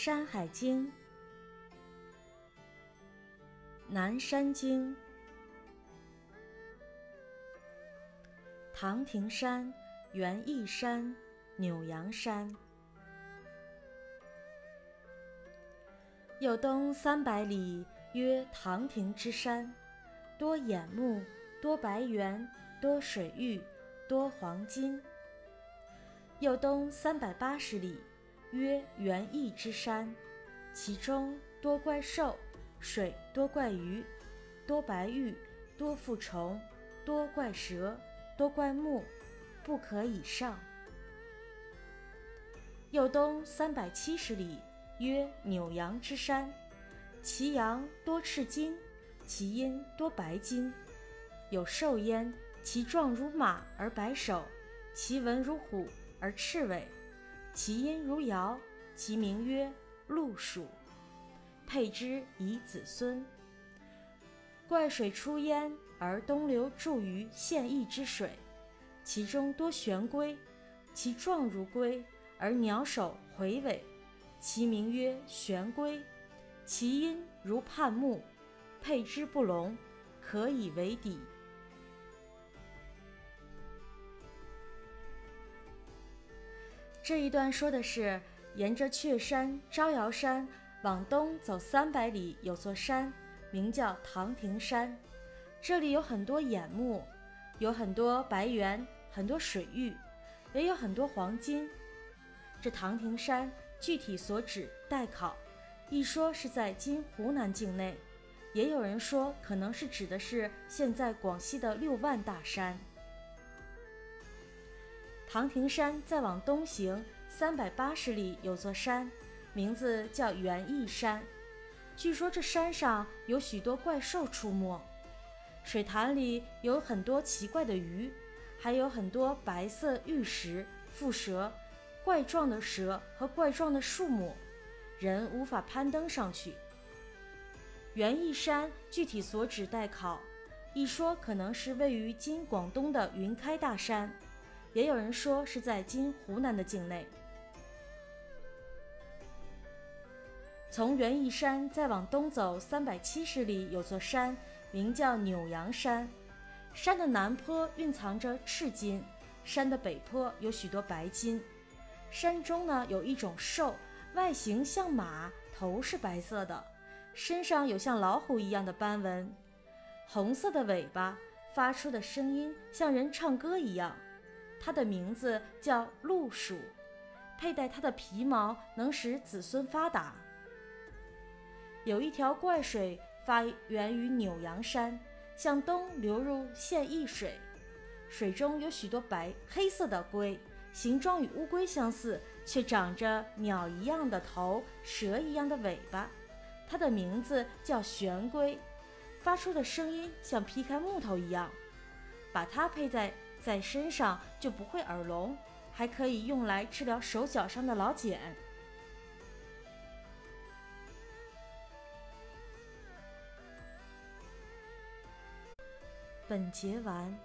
山海经》南山经，唐庭山、园艺山、扭阳山。有东三百里，曰唐庭之山，多眼目，多白猿，多水玉，多黄金。有东三百八十里。曰园艺之山，其中多怪兽，水多怪鱼，多白玉，多负虫，多怪蛇，多怪木，不可以上。又东三百七十里，曰扭阳之山，其阳多赤金，其阴多白金，有兽焉，其状如马而白首，其文如虎而赤尾。其音如尧，其名曰陆鼠，配之以子孙。怪水出焉，而东流注于县邑之水，其中多玄龟，其状如龟，而鸟首回尾，其名曰玄龟。其音如泮木，配之不聋，可以为底。这一段说的是，沿着雀山、招摇山往东走三百里，有座山，名叫唐庭山。这里有很多眼目，有很多白猿，很多水域，也有很多黄金。这唐庭山具体所指待考，一说是在今湖南境内，也有人说可能是指的是现在广西的六万大山。唐庭山再往东行三百八十里，有座山，名字叫园艺山。据说这山上有许多怪兽出没，水潭里有很多奇怪的鱼，还有很多白色玉石、蝮蛇、怪状的蛇和怪状的树木，人无法攀登上去。园艺山具体所指待考，一说可能是位于今广东的云开大山。也有人说是在今湖南的境内。从园艺山再往东走三百七十里，有座山，名叫扭阳山。山的南坡蕴藏着赤金，山的北坡有许多白金。山中呢有一种兽，外形像马，头是白色的，身上有像老虎一样的斑纹，红色的尾巴，发出的声音像人唱歌一样。它的名字叫鹿鼠，佩戴它的皮毛能使子孙发达。有一条怪水发源于扭阳山，向东流入县邑水，水中有许多白黑色的龟，形状与乌龟相似，却长着鸟一样的头、蛇一样的尾巴。它的名字叫玄龟，发出的声音像劈开木头一样。把它佩在。在身上就不会耳聋，还可以用来治疗手脚上的老茧。本节完。